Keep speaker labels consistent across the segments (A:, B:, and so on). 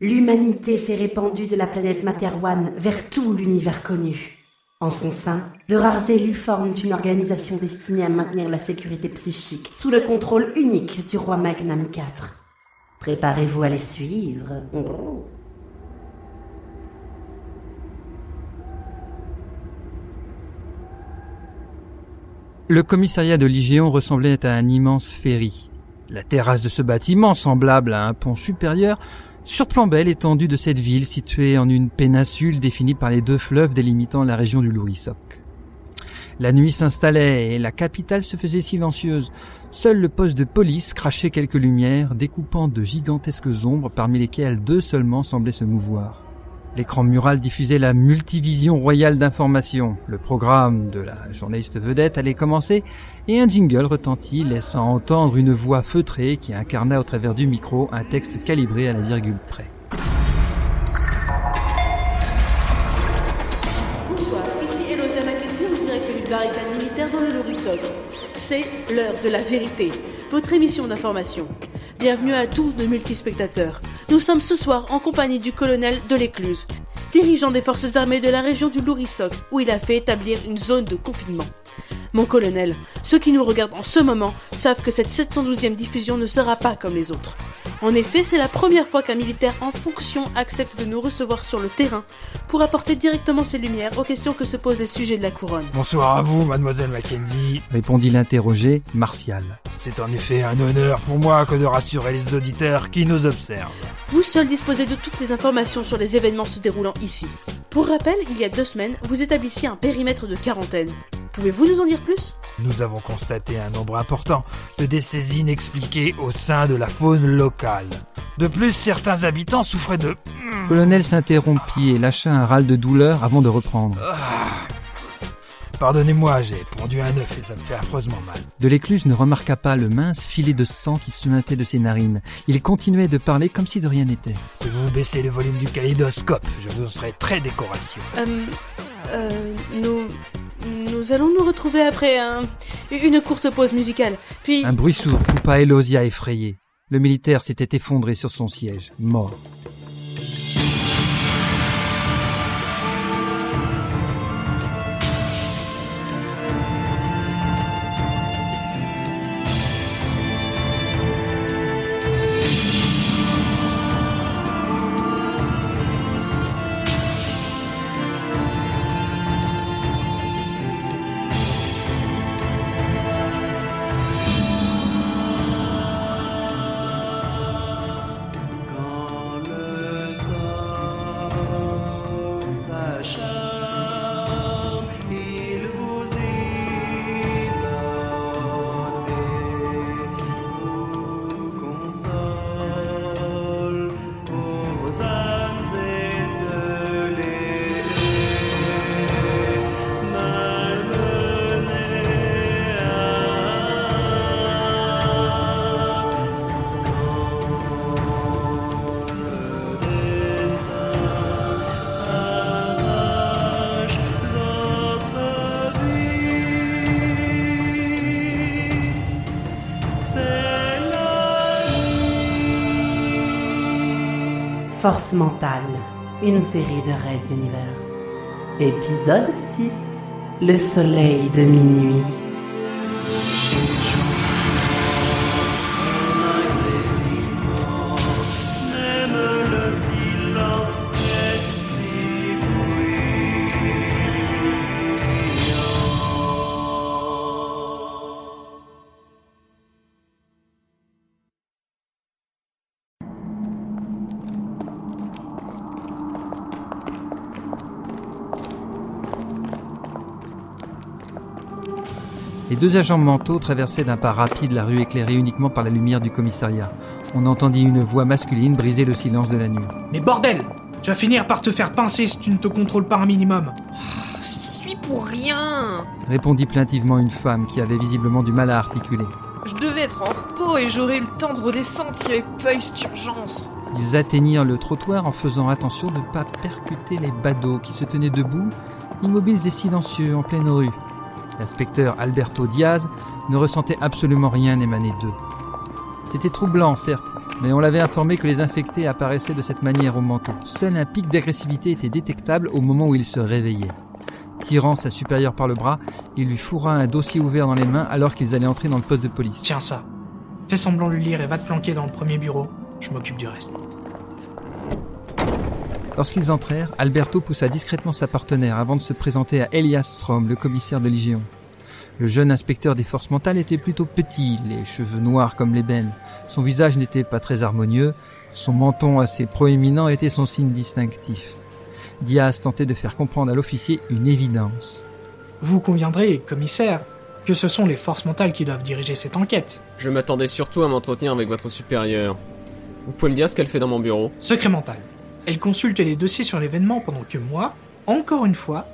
A: L'humanité s'est répandue de la planète Materwan vers tout l'univers connu. En son sein, de rares élus forment une organisation destinée à maintenir la sécurité psychique sous le contrôle unique du roi Magnam IV. Préparez-vous à les suivre.
B: Le commissariat de l'Igéon ressemblait à un immense ferry. La terrasse de ce bâtiment, semblable à un pont supérieur, surplombait l'étendue de cette ville située en une péninsule définie par les deux fleuves délimitant la région du Lourisoc. La nuit s'installait et la capitale se faisait silencieuse. Seul le poste de police crachait quelques lumières, découpant de gigantesques ombres parmi lesquelles deux seulement semblaient se mouvoir. L'écran mural diffusait la multivision royale d'information. Le programme de la journaliste vedette allait commencer et un jingle retentit, laissant entendre une voix feutrée qui incarna au travers du micro un texte calibré à la virgule près.
C: La vérité, votre émission d'information. Bienvenue à tous nos multispectateurs. Nous sommes ce soir en compagnie du colonel de l'Écluse, dirigeant des forces armées de la région du Lourisoc, où il a fait établir une zone de confinement. Mon colonel, ceux qui nous regardent en ce moment savent que cette 712e diffusion ne sera pas comme les autres. En effet, c'est la première fois qu'un militaire en fonction accepte de nous recevoir sur le terrain pour apporter directement ses lumières aux questions que se posent les sujets de la couronne.
D: Bonsoir à vous, mademoiselle Mackenzie.
B: Répondit l'interrogé, Martial.
D: C'est en effet un honneur pour moi que de rassurer les auditeurs qui nous observent.
C: Vous seul disposez de toutes les informations sur les événements se déroulant ici. Pour rappel, il y a deux semaines, vous établissiez un périmètre de quarantaine. Pouvez-vous nous en dire plus?
D: Nous avons constaté un nombre important de décès inexpliqués au sein de la faune locale. De plus, certains habitants souffraient de...
B: Le colonel s'interrompit et lâcha un râle de douleur avant de reprendre.
D: Pardonnez-moi, j'ai pondu un œuf et ça me fait affreusement mal.
B: De l'écluse ne remarqua pas le mince filet de sang qui suintait de ses narines. Il continuait de parler comme si de rien n'était.
D: Pouvez-vous baisser le volume du kaléidoscope Je vous serai très décoration.
C: Euh, euh, nous, nous allons nous retrouver après un, une courte pause musicale. Puis,
B: Un bruit sourd coupa Elosia effrayée. Le militaire s'était effondré sur son siège, mort.
E: show.
A: Force mentale, une série de Red Universe. Épisode 6. Le soleil de minuit.
B: Deux agents mentaux traversaient d'un pas rapide la rue éclairée uniquement par la lumière du commissariat. On entendit une voix masculine briser le silence de la nuit.
F: Mais bordel Tu vas finir par te faire pincer si tu ne te contrôles pas un minimum.
G: J'y suis pour rien
B: Répondit plaintivement une femme qui avait visiblement du mal à articuler.
G: Je devais être en repos et j'aurais eu le temps de redescendre s'il n'y avait pas eu cette urgence.
B: Ils atteignirent le trottoir en faisant attention de ne pas percuter les badauds qui se tenaient debout, immobiles et silencieux en pleine rue. L'inspecteur Alberto Diaz ne ressentait absolument rien émaner d'eux. C'était troublant, certes, mais on l'avait informé que les infectés apparaissaient de cette manière au manteau. Seul un pic d'agressivité était détectable au moment où il se réveillait. Tirant sa supérieure par le bras, il lui fourra un dossier ouvert dans les mains alors qu'ils allaient entrer dans le poste de police.
F: Tiens ça. Fais semblant de le lire et va te planquer dans le premier bureau. Je m'occupe du reste.
B: Lorsqu'ils entrèrent, Alberto poussa discrètement sa partenaire avant de se présenter à Elias Strom, le commissaire de l'Igéon. Le jeune inspecteur des forces mentales était plutôt petit, les cheveux noirs comme l'ébène. Son visage n'était pas très harmonieux, son menton assez proéminent était son signe distinctif. Diaz tentait de faire comprendre à l'officier une évidence.
F: Vous conviendrez, commissaire, que ce sont les forces mentales qui doivent diriger cette enquête.
H: Je m'attendais surtout à m'entretenir avec votre supérieur. Vous pouvez me dire ce qu'elle fait dans mon bureau?
F: Secret mental. Elle consulte les dossiers sur l'événement pendant que moi, encore une fois,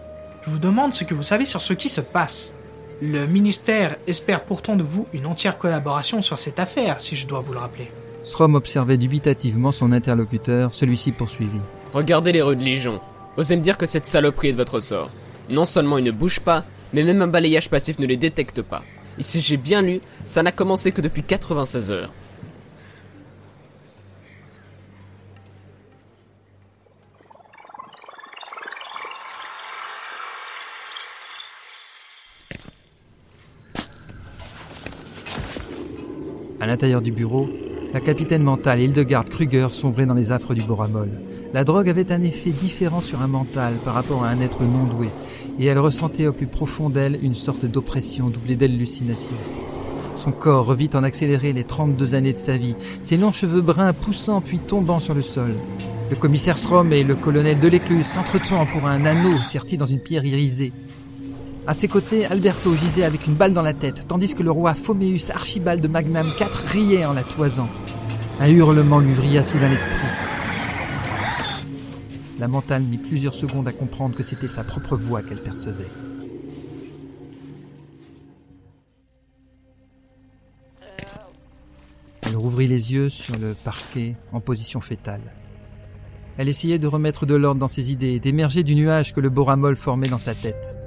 F: je vous demande ce que vous savez sur ce qui se passe. Le ministère espère pourtant de vous une entière collaboration sur cette affaire, si je dois vous le rappeler.
B: Strom observait dubitativement son interlocuteur, celui-ci poursuivit.
H: Regardez les rues de Lijon. Osez me dire que cette saloperie est de votre sort. Non seulement ils ne bougent pas, mais même un balayage passif ne les détecte pas. Et si j'ai bien lu, ça n'a commencé que depuis 96 heures.
B: Du bureau, la capitaine mentale Hildegard Kruger sombrait dans les affres du boramol. La drogue avait un effet différent sur un mental par rapport à un être non doué, et elle ressentait au plus profond d'elle une sorte d'oppression doublée d'hallucination. Son corps revit en accéléré les 32 années de sa vie, ses longs cheveux bruns poussant puis tombant sur le sol. Le commissaire Strom et le colonel Delécluse s'entretuant pour un anneau serti dans une pierre irisée. À ses côtés, Alberto gisait avec une balle dans la tête, tandis que le roi Phoméus Archibald de Magnam IV riait en la toisant. Un hurlement lui vrilla soudain l'esprit. La mentale mit plusieurs secondes à comprendre que c'était sa propre voix qu'elle percevait. Elle rouvrit les yeux sur le parquet en position fétale. Elle essayait de remettre de l'ordre dans ses idées d'émerger du nuage que le boramol formait dans sa tête.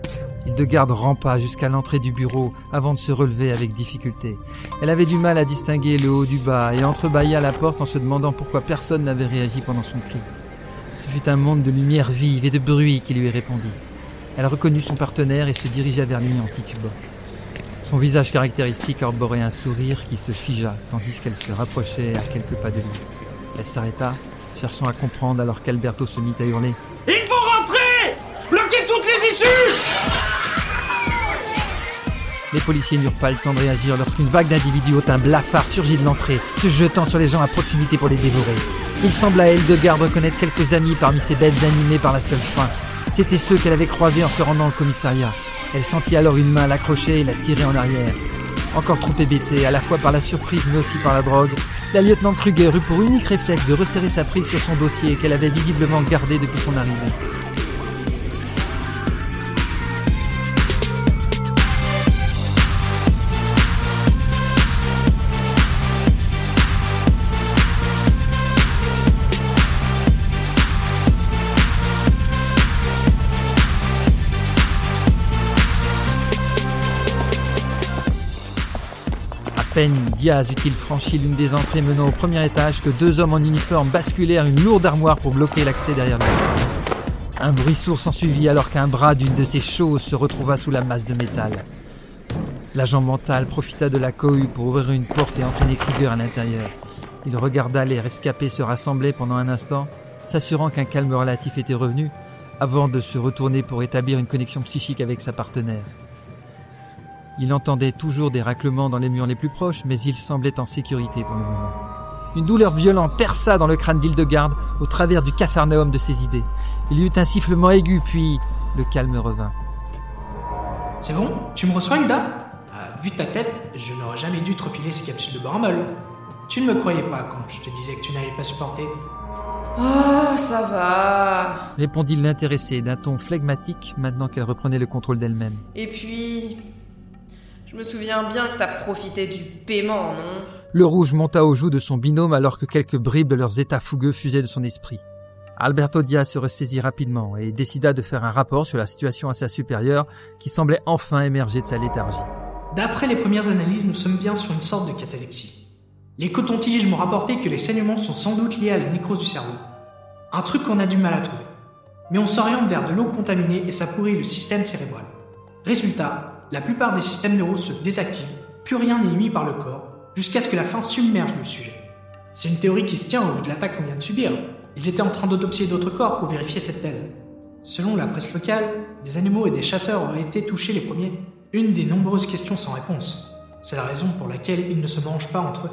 B: Hildegarde rampa jusqu'à l'entrée du bureau avant de se relever avec difficulté. Elle avait du mal à distinguer le haut du bas et entrebâilla la porte en se demandant pourquoi personne n'avait réagi pendant son cri. Ce fut un monde de lumière vive et de bruit qui lui répondit. Elle reconnut son partenaire et se dirigea vers lui en titubant. Son visage caractéristique arborait un sourire qui se figea tandis qu'elle se rapprochait à quelques pas de lui. Elle s'arrêta, cherchant à comprendre alors qu'Alberto se mit à hurler.
F: Il faut rentrer Bloquez toutes les issues
B: Les policiers n'eurent pas le temps de réagir lorsqu'une vague d'individus au teint blafard surgit de l'entrée, se jetant sur les gens à proximité pour les dévorer. Il sembla à Hildegarde reconnaître quelques amis parmi ces bêtes animées par la seule faim. C'étaient ceux qu'elle avait croisés en se rendant au commissariat. Elle sentit alors une main l'accrocher et la tirer en arrière. Encore trop hébétée, à la fois par la surprise mais aussi par la drogue, la lieutenant Kruger eut pour unique réflexe de resserrer sa prise sur son dossier qu'elle avait visiblement gardé depuis son arrivée. Diaz eut-il franchi l'une des entrées menant au premier étage que deux hommes en uniforme basculèrent une lourde armoire pour bloquer l'accès derrière lui. Un bruit sourd s'ensuivit alors qu'un bras d'une de ces choses se retrouva sous la masse de métal. L'agent mental profita de la cohue pour ouvrir une porte et entraîner Krieger à l'intérieur. Il regarda les rescapés se rassembler pendant un instant, s'assurant qu'un calme relatif était revenu, avant de se retourner pour établir une connexion psychique avec sa partenaire. Il entendait toujours des raclements dans les murs les plus proches, mais il semblait en sécurité pour le moment. Une douleur violente perça dans le crâne d'Hildegarde au travers du capharnaüm de ses idées. Il y eut un sifflement aigu, puis le calme revint.
F: C'est bon? Tu me reçois, Hilda? Ah, Vu ta tête, je n'aurais jamais dû te refiler ces capsules de baramol. Tu ne me croyais pas quand je te disais que tu n'allais pas supporter.
G: Oh, ça va.
B: Répondit l'intéressé d'un ton flegmatique maintenant qu'elle reprenait le contrôle d'elle-même.
G: Et puis, je me souviens bien que t'as profité du paiement, non?
B: Le rouge monta aux joues de son binôme alors que quelques bribes de leurs états fougueux fusaient de son esprit. Alberto Diaz se ressaisit rapidement et décida de faire un rapport sur la situation à sa supérieure qui semblait enfin émerger de sa léthargie.
F: D'après les premières analyses, nous sommes bien sur une sorte de catalepsie. Les cotons-tiges m'ont rapporté que les saignements sont sans doute liés à la nécrose du cerveau. Un truc qu'on a du mal à trouver. Mais on s'oriente vers de l'eau contaminée et ça pourrit le système cérébral. Résultat, la plupart des systèmes neuraux se désactivent, plus rien n'est émis par le corps, jusqu'à ce que la faim submerge le sujet. C'est une théorie qui se tient au vu de l'attaque qu'on vient de subir. Ils étaient en train d'autopsier d'autres corps pour vérifier cette thèse. Selon la presse locale, des animaux et des chasseurs auraient été touchés les premiers. Une des nombreuses questions sans réponse. C'est la raison pour laquelle ils ne se mangent pas entre eux.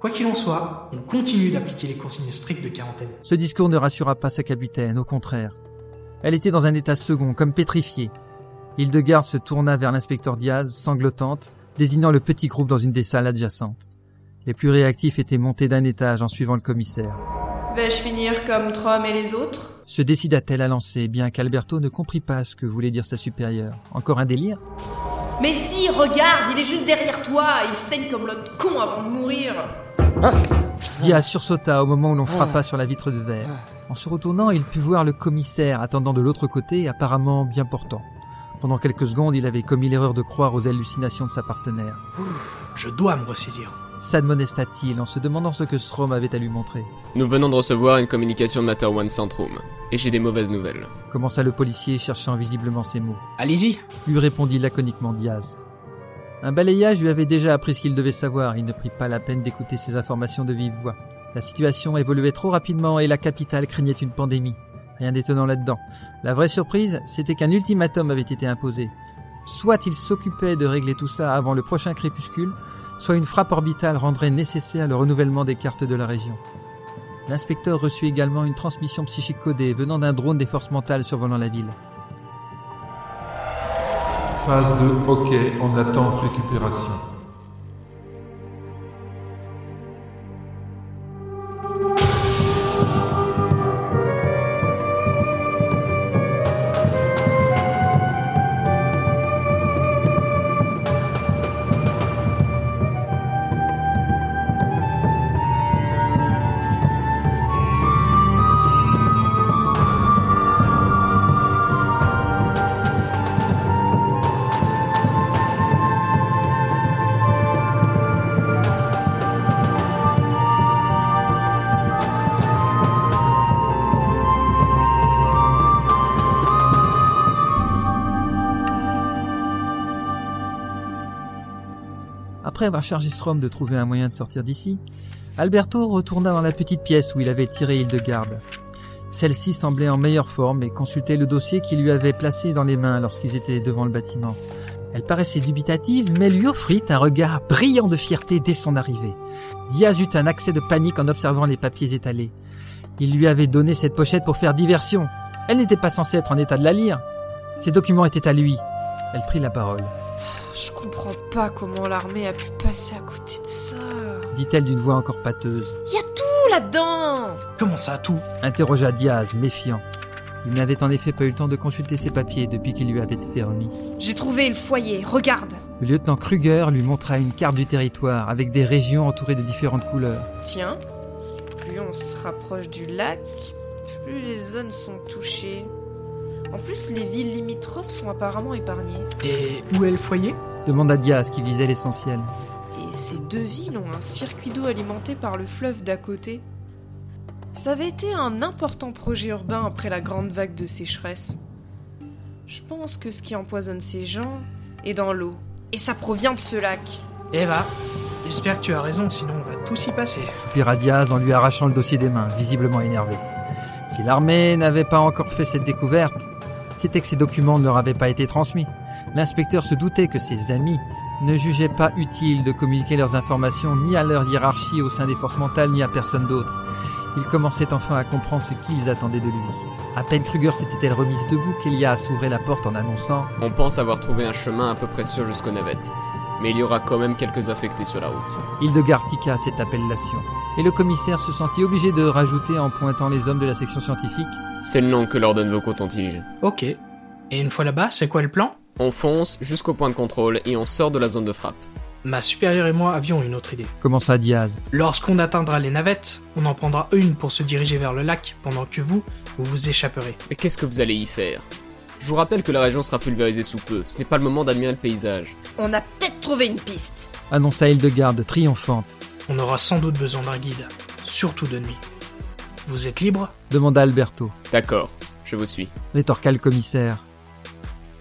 F: Quoi qu'il en soit, on continue d'appliquer les consignes strictes de quarantaine.
B: Ce discours ne rassura pas sa capitaine, au contraire. Elle était dans un état second, comme pétrifiée. Hildegarde se tourna vers l'inspecteur Diaz, sanglotante, désignant le petit groupe dans une des salles adjacentes. Les plus réactifs étaient montés d'un étage en suivant le commissaire.
G: Vais-je finir comme Trom et les autres?
B: Se décida-t-elle à lancer, bien qu'Alberto ne comprit pas ce que voulait dire sa supérieure. Encore un délire?
G: Mais si, regarde, il est juste derrière toi, il saigne comme l'autre con avant de mourir.
B: Diaz sursauta au moment où l'on frappa sur la vitre de verre. En se retournant, il put voir le commissaire attendant de l'autre côté, apparemment bien portant. Pendant quelques secondes, il avait commis l'erreur de croire aux hallucinations de sa partenaire.
F: Je dois me ressaisir.
B: S'admonesta-t-il en se demandant ce que Strom avait à lui montrer.
H: Nous venons de recevoir une communication de Matter One Centrum, et j'ai des mauvaises nouvelles.
B: Commença le policier, cherchant visiblement ses mots.
F: Allez-y.
B: Lui répondit laconiquement Diaz. Un balayage lui avait déjà appris ce qu'il devait savoir. Il ne prit pas la peine d'écouter ces informations de vive voix. La situation évoluait trop rapidement et la capitale craignait une pandémie. Rien d'étonnant là-dedans. La vraie surprise, c'était qu'un ultimatum avait été imposé. Soit il s'occupait de régler tout ça avant le prochain crépuscule, soit une frappe orbitale rendrait nécessaire le renouvellement des cartes de la région. L'inspecteur reçut également une transmission psychique codée venant d'un drone des forces mentales survolant la ville.
I: Phase 2, ok, on attend récupération.
B: Après avoir chargé Strom de trouver un moyen de sortir d'ici, Alberto retourna dans la petite pièce où il avait tiré Hildegarde. Celle-ci semblait en meilleure forme et consultait le dossier qu'il lui avait placé dans les mains lorsqu'ils étaient devant le bâtiment. Elle paraissait dubitative, mais lui offrit un regard brillant de fierté dès son arrivée. Diaz eut un accès de panique en observant les papiers étalés. Il lui avait donné cette pochette pour faire diversion. Elle n'était pas censée être en état de la lire. Ces documents étaient à lui. Elle prit la parole.
G: Je comprends pas comment l'armée a pu passer à côté de ça.
B: dit-elle d'une voix encore pâteuse.
G: Y a tout là-dedans
F: Comment ça, tout?
B: Interrogea Diaz, méfiant. Il n'avait en effet pas eu le temps de consulter ses papiers depuis qu'ils lui avaient été remis.
G: J'ai trouvé le foyer, regarde.
B: Le lieutenant Kruger lui montra une carte du territoire avec des régions entourées de différentes couleurs.
G: Tiens, plus on se rapproche du lac, plus les zones sont touchées. En plus, les villes limitrophes sont apparemment épargnées.
F: Et où est le foyer?
B: Demanda Diaz qui visait l'essentiel.
G: Et ces deux villes ont un circuit d'eau alimenté par le fleuve d'à côté. Ça avait été un important projet urbain après la grande vague de sécheresse. Je pense que ce qui empoisonne ces gens est dans l'eau. Et ça provient de ce lac.
F: Eva, j'espère que tu as raison, sinon on va tous y passer.
B: Soupira Diaz en lui arrachant le dossier des mains, visiblement énervé. Si l'armée n'avait pas encore fait cette découverte, c'était que ces documents ne leur avaient pas été transmis. L'inspecteur se doutait que ses amis ne jugeaient pas utile de communiquer leurs informations ni à leur hiérarchie au sein des forces mentales ni à personne d'autre. Il commençait enfin à comprendre ce qu'ils attendaient de lui. À peine Kruger s'était-elle remise debout qu'Elias ouvrait la porte en annonçant
H: On pense avoir trouvé un chemin à peu près sûr jusqu'aux navettes. Mais il y aura quand même quelques affectés sur la route.
B: Hildegard tiqua cette appellation. Et le commissaire se sentit obligé de rajouter en pointant les hommes de la section scientifique
H: C'est le nom que leur donnent vos cotons-tiges.
F: Ok. Et une fois là-bas, c'est quoi le plan?
H: On fonce jusqu'au point de contrôle et on sort de la zone de frappe.
F: Ma supérieure et moi avions une autre idée.
B: commença Diaz.
F: Lorsqu'on atteindra les navettes, on en prendra une pour se diriger vers le lac, pendant que vous, vous vous échapperez.
H: Mais qu'est-ce que vous allez y faire? Je vous rappelle que la région sera pulvérisée sous peu. Ce n'est pas le moment d'admirer le paysage.
G: On a peut-être trouvé une piste.
B: Annonça Hildegarde triomphante.
F: On aura sans doute besoin d'un guide, surtout de nuit. Vous êtes libre
B: demanda Alberto.
H: D'accord, je vous suis.
B: rétorqua le commissaire.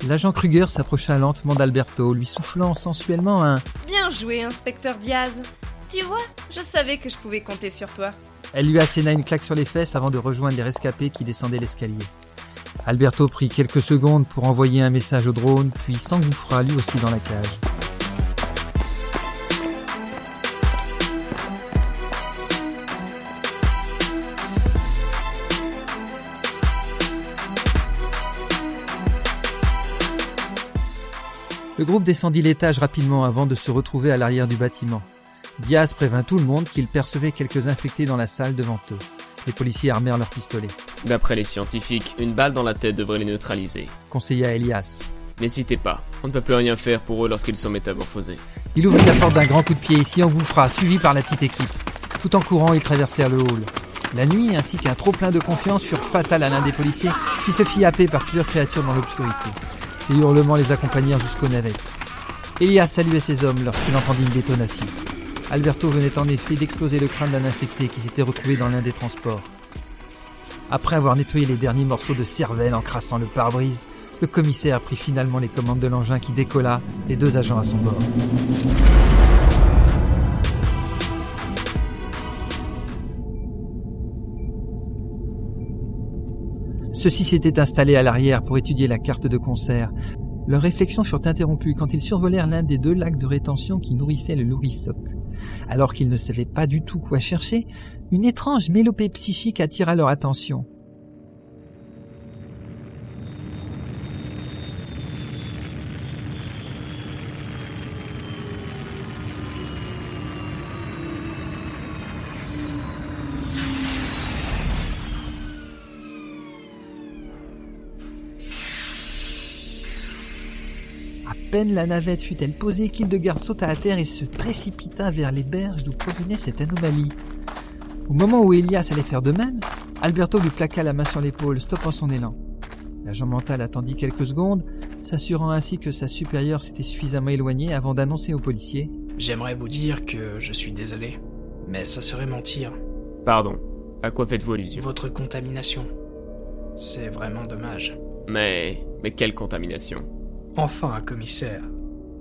B: L'agent Kruger s'approcha lentement d'Alberto, lui soufflant sensuellement un
G: Bien joué, inspecteur Diaz. Tu vois, je savais que je pouvais compter sur toi.
B: Elle lui asséna une claque sur les fesses avant de rejoindre les rescapés qui descendaient l'escalier. Alberto prit quelques secondes pour envoyer un message au drone, puis s'engouffra lui aussi dans la cage. Le groupe descendit l'étage rapidement avant de se retrouver à l'arrière du bâtiment. Diaz prévint tout le monde qu'il percevait quelques infectés dans la salle devant eux. Les policiers armèrent leurs pistolets.
H: D'après les scientifiques, une balle dans la tête devrait les neutraliser.
B: Conseilla Elias.
H: N'hésitez pas, on ne peut plus rien faire pour eux lorsqu'ils sont métamorphosés.
B: Il ouvrit la porte d'un grand coup de pied et s'y engouffra, suivi par la petite équipe. Tout en courant, ils traversèrent le hall. La nuit ainsi qu'un trop-plein de confiance furent fatales à l'un des policiers qui se fit happer par plusieurs créatures dans l'obscurité. Ses hurlements les accompagnèrent jusqu'aux navettes. Elias saluait ses hommes lorsqu'il entendit une détonation. Alberto venait en effet d'exploser le crâne d'un infecté qui s'était retrouvé dans l'un des transports. Après avoir nettoyé les derniers morceaux de cervelle en crassant le pare-brise, le commissaire prit finalement les commandes de l'engin qui décolla, les deux agents à son bord. Ceux-ci s'étaient installés à l'arrière pour étudier la carte de concert. Leurs réflexions furent interrompues quand ils survolèrent l'un des deux lacs de rétention qui nourrissaient le Lourisoc. Alors qu'ils ne savaient pas du tout quoi chercher, une étrange mélopée psychique attira leur attention. Peine la navette fut-elle posée qu'Hildegarde sauta à terre et se précipita vers les berges d'où provenait cette anomalie. Au moment où Elias allait faire de même, Alberto lui plaqua la main sur l'épaule, stoppant son élan. L'agent mental attendit quelques secondes, s'assurant ainsi que sa supérieure s'était suffisamment éloignée avant d'annoncer aux policiers.
F: J'aimerais vous dire que je suis désolé, mais ça serait mentir.
H: Pardon, à quoi faites-vous allusion?
F: Votre contamination. C'est vraiment dommage.
H: Mais... mais quelle contamination?
F: Enfin, un commissaire.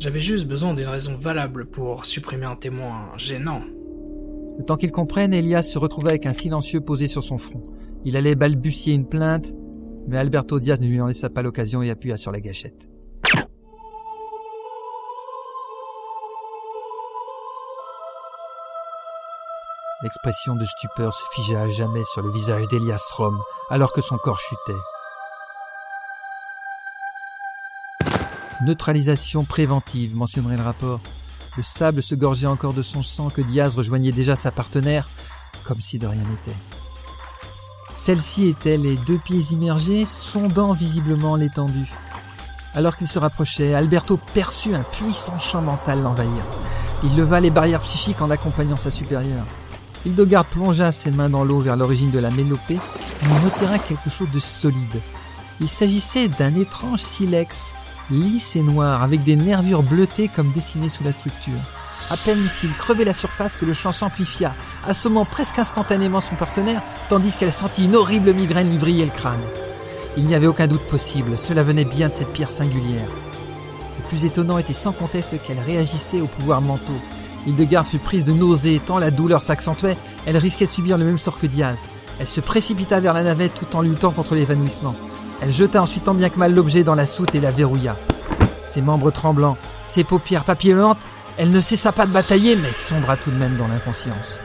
F: J'avais juste besoin d'une raison valable pour supprimer un témoin gênant.
B: Le temps qu'il comprenne, Elias se retrouva avec un silencieux posé sur son front. Il allait balbutier une plainte, mais Alberto Diaz ne lui en laissa pas l'occasion et appuya sur la gâchette. L'expression de stupeur se figea à jamais sur le visage d'Elias Rom, alors que son corps chutait. Neutralisation préventive, mentionnerait le rapport. Le sable se gorgeait encore de son sang que Diaz rejoignait déjà sa partenaire, comme si de rien n'était. Celle-ci était les deux pieds immergés, sondant visiblement l'étendue. Alors qu'il se rapprochait, Alberto perçut un puissant champ mental l'envahir. Il leva les barrières psychiques en accompagnant sa supérieure. Hildegard plongea ses mains dans l'eau vers l'origine de la mélopée et en retira quelque chose de solide. Il s'agissait d'un étrange silex, lisse et noir, avec des nervures bleutées comme dessinées sous la structure. À peine eut-il crevé la surface que le champ s'amplifia, assommant presque instantanément son partenaire, tandis qu'elle sentit une horrible migraine lui vriller le crâne. Il n'y avait aucun doute possible, cela venait bien de cette pierre singulière. Le plus étonnant était sans conteste qu'elle réagissait aux pouvoirs mentaux. Hildegard fut prise de nausées, tant la douleur s'accentuait, elle risquait de subir le même sort que Diaz. Elle se précipita vers la navette tout en luttant contre l'évanouissement. Elle jeta ensuite tant bien que mal l'objet dans la soute et la verrouilla. Ses membres tremblants, ses paupières papillonnantes, elle ne cessa pas de batailler, mais sombra tout de même dans l'inconscience.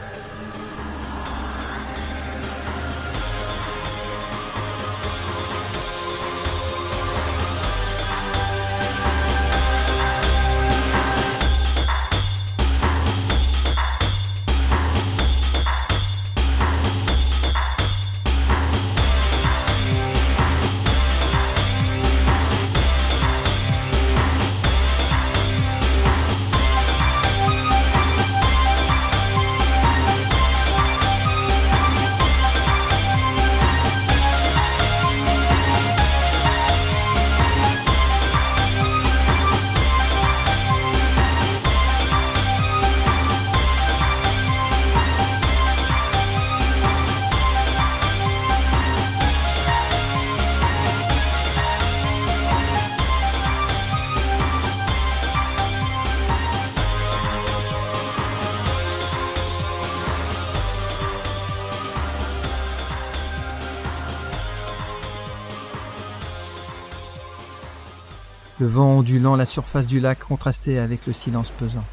B: Ondulant la surface du lac contrastait avec le silence pesant.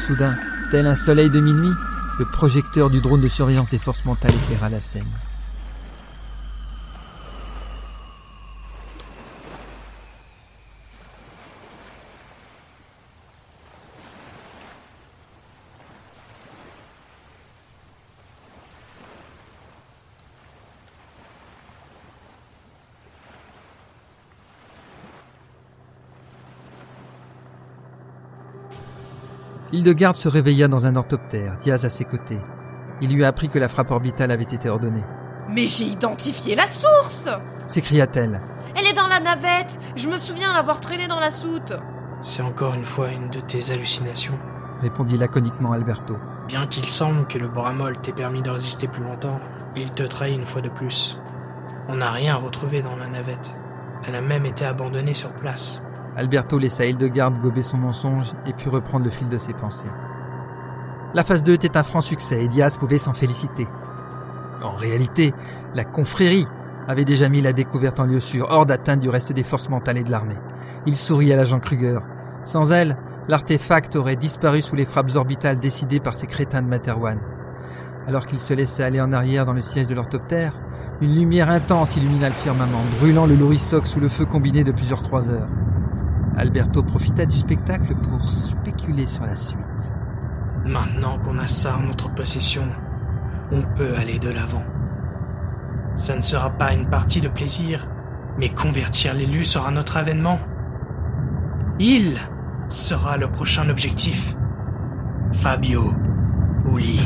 B: Soudain, tel un soleil de minuit, le projecteur du drone de surveillance des forces mentales éclaira la scène. Hildegarde se réveilla dans un orthoptère, Diaz à ses côtés. Il lui a appris que la frappe orbitale avait été ordonnée.
G: Mais j'ai identifié la source
B: S'écria-t-elle.
G: Elle est dans la navette Je me souviens l'avoir traînée dans la soute
F: C'est encore une fois une de tes hallucinations.
B: répondit laconiquement Alberto.
F: Bien qu'il semble que le boramol t'ait permis de résister plus longtemps, il te trahit une fois de plus. On n'a rien retrouvé dans la navette. Elle a même été abandonnée sur place.
B: Alberto laissa Hildegarde gober son mensonge et put reprendre le fil de ses pensées. La phase 2 était un franc succès et Diaz pouvait s'en féliciter. En réalité, la confrérie avait déjà mis la découverte en lieu sûr, hors d'atteinte du reste des forces mentales et de l'armée. Il sourit à l'agent Kruger. Sans elle, l'artefact aurait disparu sous les frappes orbitales décidées par ces crétins de Materwan. Alors qu'il se laissait aller en arrière dans le siège de l'orthoptère, une lumière intense illumina le firmament, brûlant le Lorisoc sous le feu combiné de plusieurs croiseurs. Alberto profita du spectacle pour spéculer sur la suite.
F: Maintenant qu'on a ça en notre possession, on peut aller de l'avant. Ça ne sera pas une partie de plaisir, mais convertir l'élu sera notre avènement. Il sera le prochain objectif. Fabio Uli.